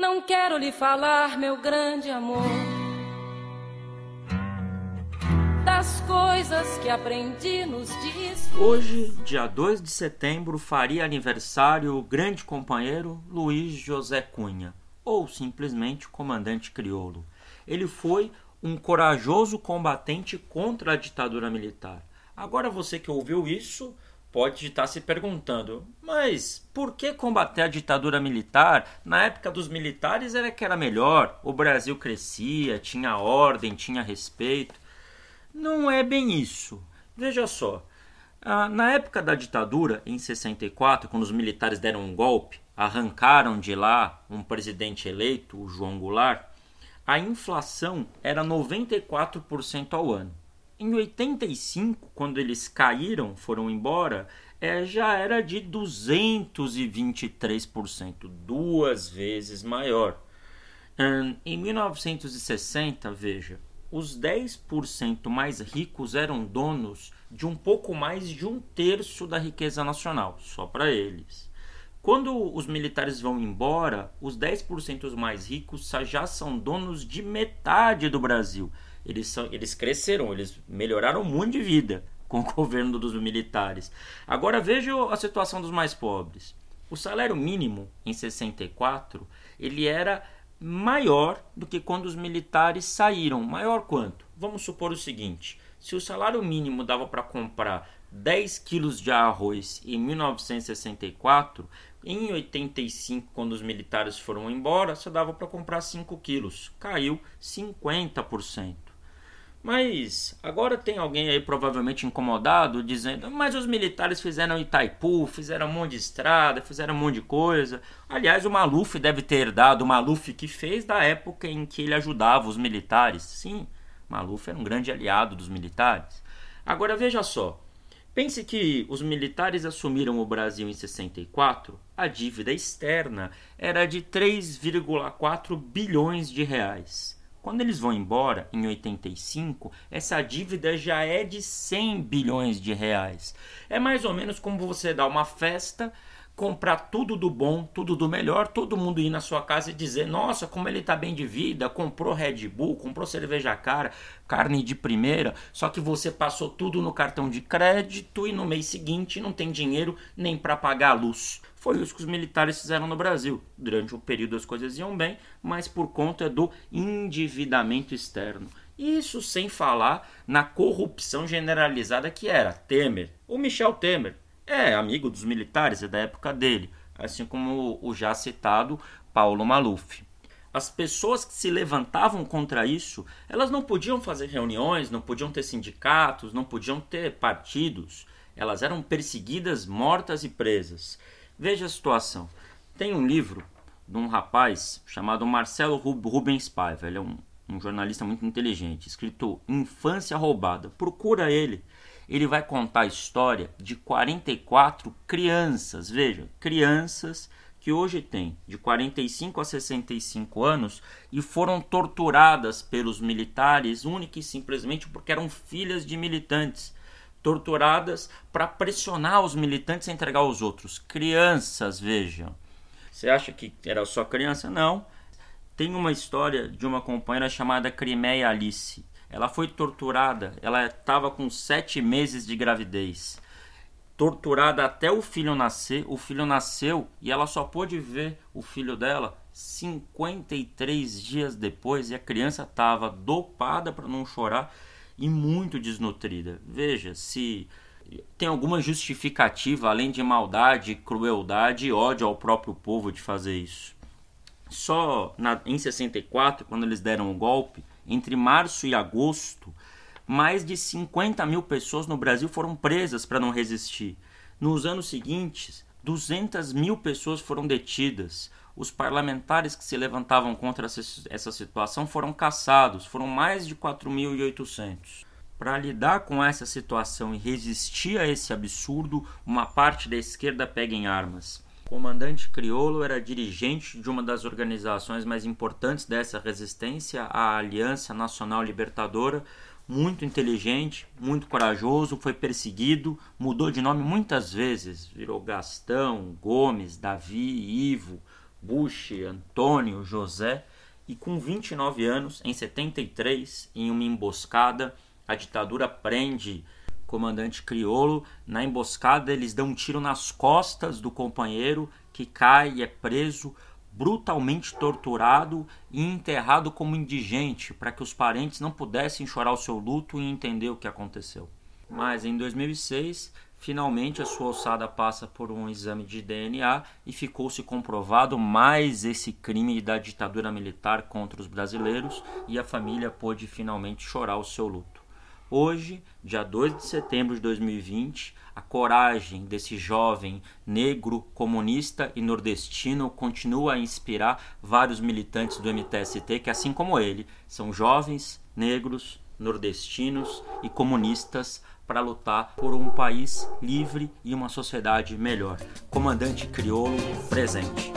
Não quero lhe falar, meu grande amor, das coisas que aprendi nos dias. Hoje, dia 2 de setembro, faria aniversário o grande companheiro Luiz José Cunha, ou simplesmente comandante crioulo. Ele foi um corajoso combatente contra a ditadura militar. Agora você que ouviu isso pode estar se perguntando: mas por que combater a ditadura militar? Na época dos militares era que era melhor, o Brasil crescia, tinha ordem, tinha respeito. Não é bem isso. Veja só. Ah, na época da ditadura, em 64, quando os militares deram um golpe, arrancaram de lá um presidente eleito, o João Goulart, a inflação era 94% ao ano. Em 85, quando eles caíram, foram embora, é, já era de 223%, duas vezes maior. em 1960, veja, os 10% mais ricos eram donos de um pouco mais de um terço da riqueza nacional, só para eles. Quando os militares vão embora, os 10% mais ricos já são donos de metade do Brasil. Eles, são, eles cresceram, eles melhoraram muito de vida com o governo dos militares. Agora veja a situação dos mais pobres. O salário mínimo em 64 ele era maior do que quando os militares saíram. Maior quanto? Vamos supor o seguinte: se o salário mínimo dava para comprar 10 quilos de arroz em 1964, em 85, quando os militares foram embora, só dava para comprar 5 quilos. Caiu 50%. Mas agora tem alguém aí provavelmente incomodado dizendo: mas os militares fizeram Itaipu, fizeram um monte de estrada, fizeram um monte de coisa. Aliás, o Maluf deve ter herdado o Maluf que fez da época em que ele ajudava os militares. Sim, Maluf era um grande aliado dos militares. Agora veja só: pense que os militares assumiram o Brasil em 64, a dívida externa era de 3,4 bilhões de reais. Quando eles vão embora, em 85, essa dívida já é de 100 bilhões de reais. É mais ou menos como você dar uma festa, comprar tudo do bom, tudo do melhor, todo mundo ir na sua casa e dizer: Nossa, como ele está bem de vida, comprou Red Bull, comprou cerveja cara, carne de primeira, só que você passou tudo no cartão de crédito e no mês seguinte não tem dinheiro nem para pagar a luz. Foi isso que os militares fizeram no Brasil. Durante o período as coisas iam bem, mas por conta do endividamento externo. Isso sem falar na corrupção generalizada que era Temer. O Michel Temer é amigo dos militares, é da época dele, assim como o já citado Paulo Maluf. As pessoas que se levantavam contra isso, elas não podiam fazer reuniões, não podiam ter sindicatos, não podiam ter partidos. Elas eram perseguidas, mortas e presas. Veja a situação. Tem um livro de um rapaz chamado Marcelo Rubens Paiva. Ele é um, um jornalista muito inteligente, escrito Infância Roubada. Procura ele. Ele vai contar a história de 44 crianças. Veja, crianças que hoje têm de 45 a 65 anos e foram torturadas pelos militares única e simplesmente porque eram filhas de militantes torturadas para pressionar os militantes a entregar os outros. Crianças, vejam. Você acha que era só criança? Não. Tem uma história de uma companheira chamada Crimeia Alice. Ela foi torturada, ela estava com sete meses de gravidez. Torturada até o filho nascer. O filho nasceu e ela só pôde ver o filho dela 53 dias depois. E a criança estava dopada para não chorar e muito desnutrida. Veja, se tem alguma justificativa além de maldade, crueldade e ódio ao próprio povo de fazer isso. Só na, em 64, quando eles deram o golpe, entre março e agosto, mais de 50 mil pessoas no Brasil foram presas para não resistir. Nos anos seguintes, 200 mil pessoas foram detidas. Os parlamentares que se levantavam contra essa situação foram caçados, foram mais de 4.800. Para lidar com essa situação e resistir a esse absurdo, uma parte da esquerda pega em armas. Comandante Criolo era dirigente de uma das organizações mais importantes dessa resistência, a Aliança Nacional Libertadora, muito inteligente, muito corajoso, foi perseguido, mudou de nome muitas vezes, virou Gastão, Gomes, Davi, Ivo, Bush, Antônio, José, e com 29 anos, em 73, em uma emboscada, a ditadura prende comandante criolo. Na emboscada, eles dão um tiro nas costas do companheiro que cai e é preso, brutalmente torturado e enterrado como indigente, para que os parentes não pudessem chorar o seu luto e entender o que aconteceu. Mas em 2006, finalmente a sua ossada passa por um exame de DNA e ficou-se comprovado mais esse crime da ditadura militar contra os brasileiros e a família pôde finalmente chorar o seu luto. Hoje, dia 2 de setembro de 2020, a coragem desse jovem negro, comunista e nordestino continua a inspirar vários militantes do MTST que, assim como ele, são jovens, negros, nordestinos e comunistas para lutar por um país livre e uma sociedade melhor. Comandante Criolo presente.